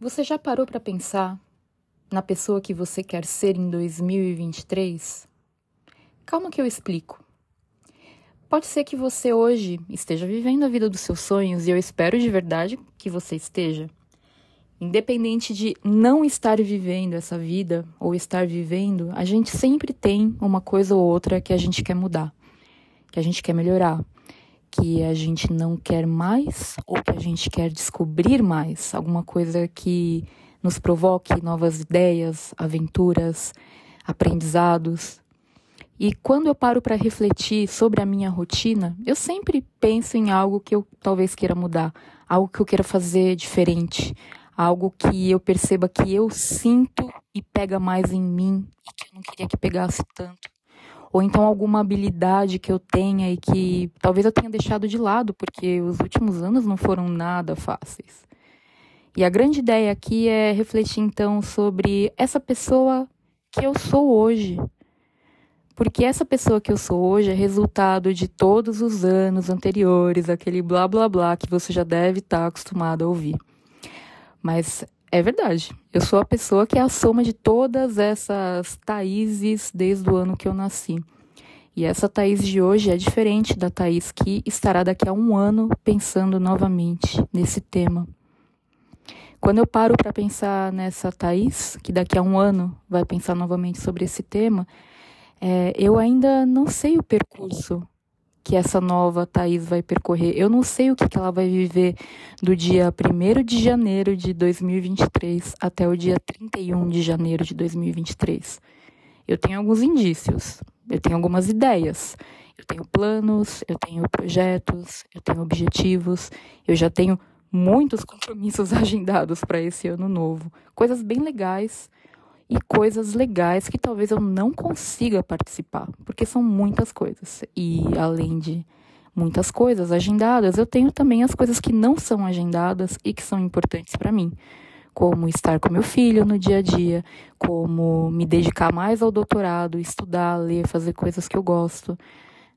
Você já parou para pensar na pessoa que você quer ser em 2023? Calma que eu explico. Pode ser que você hoje esteja vivendo a vida dos seus sonhos e eu espero de verdade que você esteja. Independente de não estar vivendo essa vida ou estar vivendo, a gente sempre tem uma coisa ou outra que a gente quer mudar, que a gente quer melhorar, que a gente não quer mais ou que a gente quer descobrir mais, alguma coisa que nos provoque novas ideias, aventuras, aprendizados. E quando eu paro para refletir sobre a minha rotina, eu sempre penso em algo que eu talvez queira mudar, algo que eu queira fazer diferente, algo que eu perceba que eu sinto e pega mais em mim e que eu não queria que pegasse tanto ou então alguma habilidade que eu tenha e que talvez eu tenha deixado de lado, porque os últimos anos não foram nada fáceis. E a grande ideia aqui é refletir então sobre essa pessoa que eu sou hoje. Porque essa pessoa que eu sou hoje é resultado de todos os anos anteriores, aquele blá blá blá que você já deve estar acostumado a ouvir. Mas é verdade. Eu sou a pessoa que é a soma de todas essas Thaíses desde o ano que eu nasci. E essa Thaís de hoje é diferente da Thaís que estará daqui a um ano pensando novamente nesse tema. Quando eu paro para pensar nessa Thaís, que daqui a um ano vai pensar novamente sobre esse tema, é, eu ainda não sei o percurso que essa nova Thaís vai percorrer. Eu não sei o que, que ela vai viver do dia 1 de janeiro de 2023 até o dia 31 de janeiro de 2023. Eu tenho alguns indícios, eu tenho algumas ideias, eu tenho planos, eu tenho projetos, eu tenho objetivos, eu já tenho muitos compromissos agendados para esse ano novo. Coisas bem legais e coisas legais que talvez eu não consiga participar, porque são muitas coisas. E além de muitas coisas agendadas, eu tenho também as coisas que não são agendadas e que são importantes para mim, como estar com meu filho no dia a dia, como me dedicar mais ao doutorado, estudar, ler, fazer coisas que eu gosto,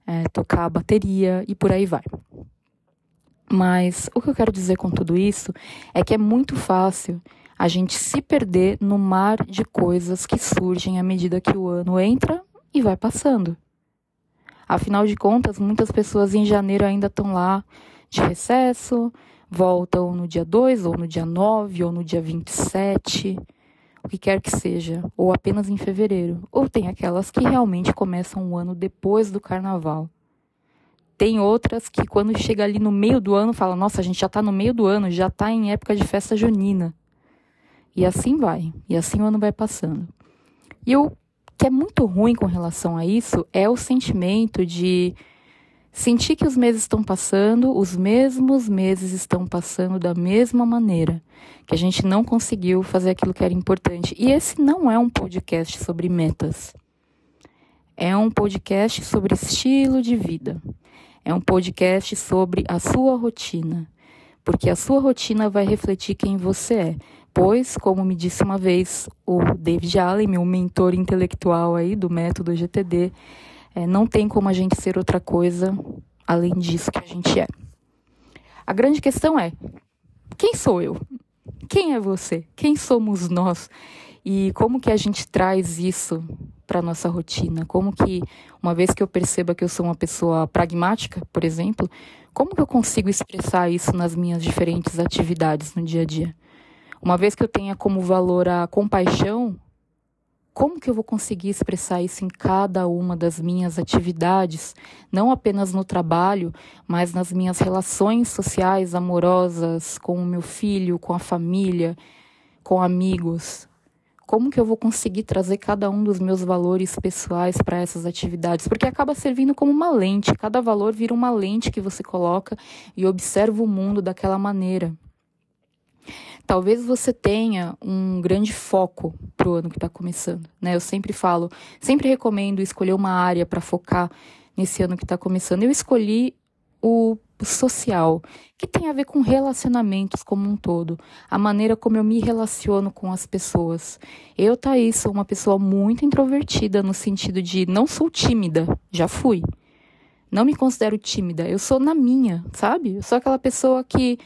é, tocar bateria e por aí vai. Mas o que eu quero dizer com tudo isso é que é muito fácil a gente se perder no mar de coisas que surgem à medida que o ano entra e vai passando. Afinal de contas, muitas pessoas em janeiro ainda estão lá de recesso, voltam no dia 2, ou no dia 9, ou no dia 27, o que quer que seja, ou apenas em fevereiro. Ou tem aquelas que realmente começam o ano depois do carnaval. Tem outras que, quando chega ali no meio do ano, fala: Nossa, a gente já está no meio do ano, já está em época de festa junina. E assim vai, e assim o ano vai passando. E o que é muito ruim com relação a isso é o sentimento de sentir que os meses estão passando, os mesmos meses estão passando da mesma maneira, que a gente não conseguiu fazer aquilo que era importante. E esse não é um podcast sobre metas. É um podcast sobre estilo de vida. É um podcast sobre a sua rotina, porque a sua rotina vai refletir quem você é. Pois, como me disse uma vez o David Allen, meu mentor intelectual aí do método GTD, é, não tem como a gente ser outra coisa além disso que a gente é. A grande questão é: quem sou eu? Quem é você? Quem somos nós? E como que a gente traz isso para nossa rotina? Como que, uma vez que eu perceba que eu sou uma pessoa pragmática, por exemplo, como que eu consigo expressar isso nas minhas diferentes atividades no dia a dia? Uma vez que eu tenha como valor a compaixão, como que eu vou conseguir expressar isso em cada uma das minhas atividades, não apenas no trabalho, mas nas minhas relações sociais, amorosas, com o meu filho, com a família, com amigos? Como que eu vou conseguir trazer cada um dos meus valores pessoais para essas atividades? Porque acaba servindo como uma lente, cada valor vira uma lente que você coloca e observa o mundo daquela maneira. Talvez você tenha um grande foco para o ano que está começando. Né? Eu sempre falo, sempre recomendo escolher uma área para focar nesse ano que está começando. Eu escolhi o social, que tem a ver com relacionamentos como um todo, a maneira como eu me relaciono com as pessoas. Eu, Thaís, sou uma pessoa muito introvertida no sentido de não sou tímida, já fui. Não me considero tímida, eu sou na minha, sabe? Eu sou aquela pessoa que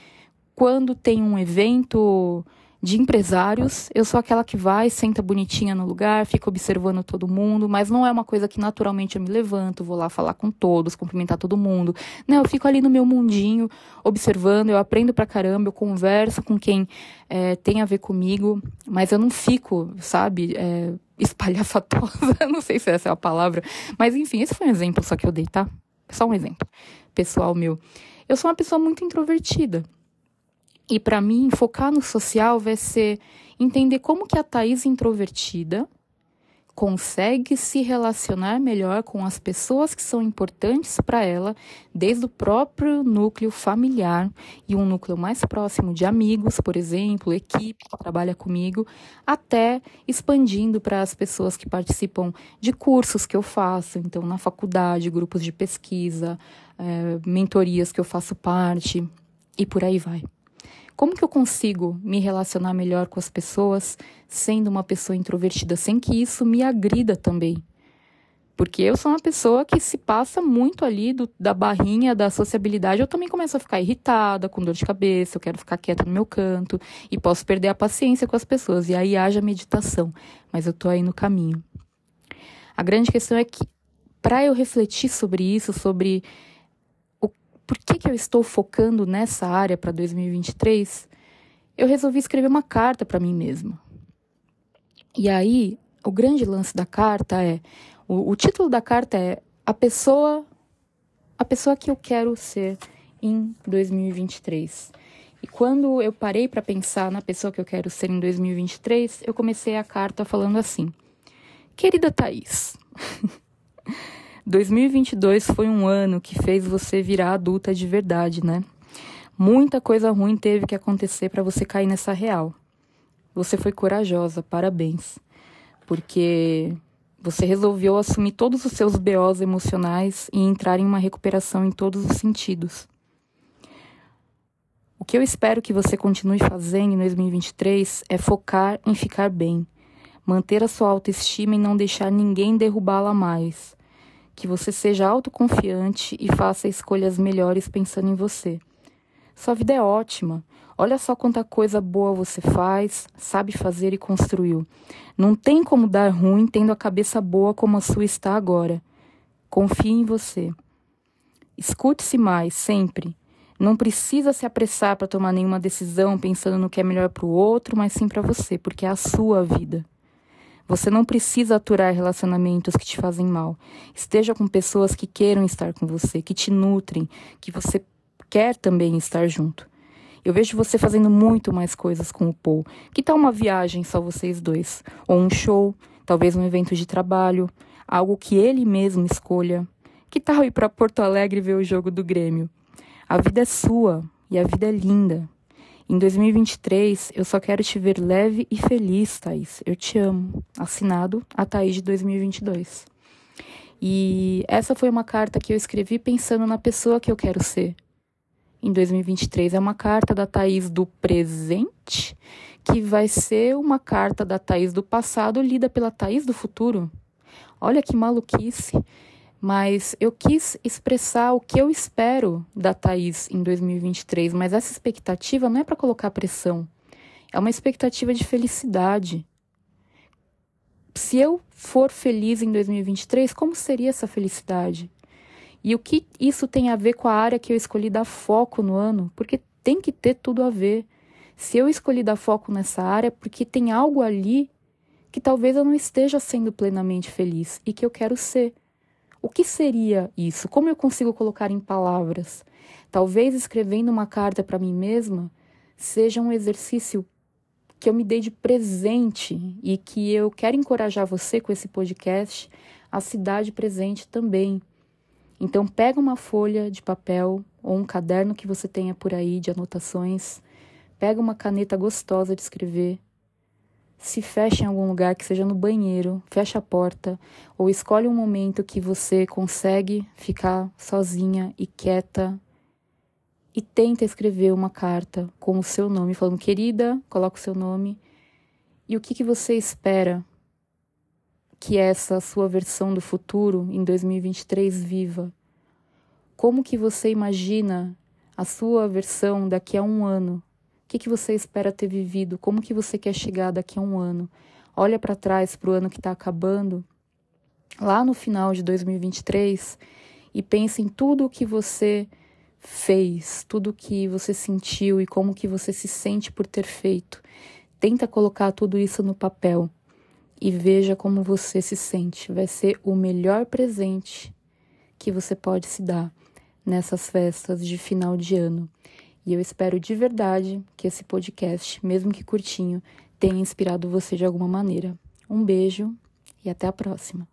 quando tem um evento de empresários. Eu sou aquela que vai, senta bonitinha no lugar, fica observando todo mundo, mas não é uma coisa que naturalmente eu me levanto, vou lá falar com todos, cumprimentar todo mundo. Não, eu fico ali no meu mundinho, observando, eu aprendo pra caramba, eu converso com quem é, tem a ver comigo, mas eu não fico, sabe, é, espalhafatosa, não sei se essa é a palavra, mas enfim, esse foi um exemplo só que eu dei, tá? Só um exemplo pessoal meu. Eu sou uma pessoa muito introvertida. E para mim, focar no social vai ser entender como que a Thaís introvertida consegue se relacionar melhor com as pessoas que são importantes para ela, desde o próprio núcleo familiar e um núcleo mais próximo de amigos, por exemplo, equipe que trabalha comigo, até expandindo para as pessoas que participam de cursos que eu faço, então na faculdade, grupos de pesquisa, é, mentorias que eu faço parte e por aí vai. Como que eu consigo me relacionar melhor com as pessoas sendo uma pessoa introvertida sem que isso me agrida também? Porque eu sou uma pessoa que se passa muito ali do, da barrinha da sociabilidade, eu também começo a ficar irritada, com dor de cabeça, eu quero ficar quieta no meu canto e posso perder a paciência com as pessoas. E aí haja meditação, mas eu tô aí no caminho. A grande questão é que para eu refletir sobre isso, sobre por que, que eu estou focando nessa área para 2023, eu resolvi escrever uma carta para mim mesma. E aí, o grande lance da carta é, o, o título da carta é a pessoa, a pessoa que eu quero ser em 2023. E quando eu parei para pensar na pessoa que eu quero ser em 2023, eu comecei a carta falando assim: Querida Thaís, 2022 foi um ano que fez você virar adulta de verdade, né? Muita coisa ruim teve que acontecer para você cair nessa real. Você foi corajosa, parabéns. Porque você resolveu assumir todos os seus BOs emocionais e entrar em uma recuperação em todos os sentidos. O que eu espero que você continue fazendo em 2023 é focar em ficar bem, manter a sua autoestima e não deixar ninguém derrubá-la mais que você seja autoconfiante e faça escolhas melhores pensando em você. Sua vida é ótima. Olha só quanta coisa boa você faz, sabe fazer e construiu. Não tem como dar ruim tendo a cabeça boa como a sua está agora. Confie em você. Escute-se mais, sempre. Não precisa se apressar para tomar nenhuma decisão pensando no que é melhor para o outro, mas sim para você, porque é a sua vida. Você não precisa aturar relacionamentos que te fazem mal. Esteja com pessoas que queiram estar com você, que te nutrem, que você quer também estar junto. Eu vejo você fazendo muito mais coisas com o Paul. Que tal uma viagem só vocês dois? Ou um show, talvez um evento de trabalho, algo que ele mesmo escolha. Que tal ir para Porto Alegre ver o jogo do Grêmio? A vida é sua e a vida é linda. Em 2023, eu só quero te ver leve e feliz, Thaís. Eu te amo. Assinado a Thaís de 2022. E essa foi uma carta que eu escrevi pensando na pessoa que eu quero ser. Em 2023 é uma carta da Thaís do presente, que vai ser uma carta da Thaís do passado lida pela Thaís do futuro. Olha que maluquice mas eu quis expressar o que eu espero da Thaís em 2023, mas essa expectativa não é para colocar pressão, é uma expectativa de felicidade. Se eu for feliz em 2023, como seria essa felicidade? E o que isso tem a ver com a área que eu escolhi dar foco no ano? Porque tem que ter tudo a ver. Se eu escolhi dar foco nessa área, porque tem algo ali que talvez eu não esteja sendo plenamente feliz e que eu quero ser. O que seria isso? Como eu consigo colocar em palavras? Talvez escrevendo uma carta para mim mesma seja um exercício que eu me dei de presente e que eu quero encorajar você com esse podcast a se dar de presente também. Então pega uma folha de papel ou um caderno que você tenha por aí de anotações, pega uma caneta gostosa de escrever se fecha em algum lugar, que seja no banheiro, fecha a porta, ou escolhe um momento que você consegue ficar sozinha e quieta e tenta escrever uma carta com o seu nome, falando, querida, coloca o seu nome, e o que, que você espera que essa sua versão do futuro em 2023 viva? Como que você imagina a sua versão daqui a um ano que, que você espera ter vivido? Como que você quer chegar daqui a um ano? Olha para trás para o ano que está acabando, lá no final de 2023, e pense em tudo o que você fez, tudo o que você sentiu e como que você se sente por ter feito. Tenta colocar tudo isso no papel e veja como você se sente. Vai ser o melhor presente que você pode se dar nessas festas de final de ano. E eu espero de verdade que esse podcast, mesmo que curtinho, tenha inspirado você de alguma maneira. Um beijo e até a próxima.